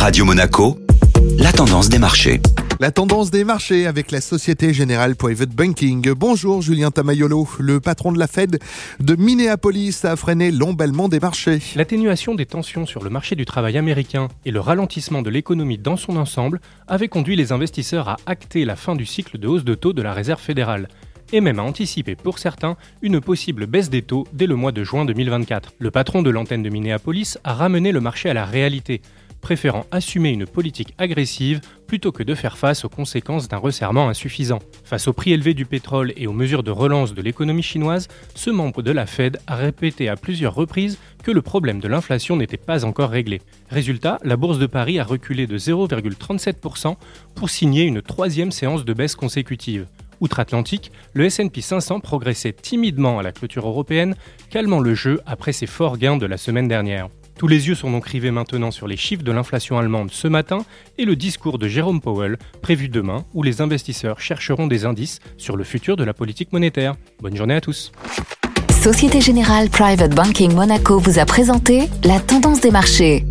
Radio Monaco, la tendance des marchés. La tendance des marchés avec la Société Générale Private Banking. Bonjour Julien Tamayolo, le patron de la Fed de Minneapolis a freiné l'emballement des marchés. L'atténuation des tensions sur le marché du travail américain et le ralentissement de l'économie dans son ensemble avaient conduit les investisseurs à acter la fin du cycle de hausse de taux de la Réserve fédérale et même à anticiper pour certains une possible baisse des taux dès le mois de juin 2024. Le patron de l'antenne de Minneapolis a ramené le marché à la réalité préférant assumer une politique agressive plutôt que de faire face aux conséquences d'un resserrement insuffisant. Face au prix élevé du pétrole et aux mesures de relance de l'économie chinoise, ce membre de la Fed a répété à plusieurs reprises que le problème de l'inflation n'était pas encore réglé. Résultat, la bourse de Paris a reculé de 0,37% pour signer une troisième séance de baisse consécutive. Outre-Atlantique, le SP 500 progressait timidement à la clôture européenne, calmant le jeu après ses forts gains de la semaine dernière. Tous les yeux sont donc rivés maintenant sur les chiffres de l'inflation allemande ce matin et le discours de Jérôme Powell prévu demain où les investisseurs chercheront des indices sur le futur de la politique monétaire. Bonne journée à tous. Société Générale Private Banking Monaco vous a présenté la tendance des marchés.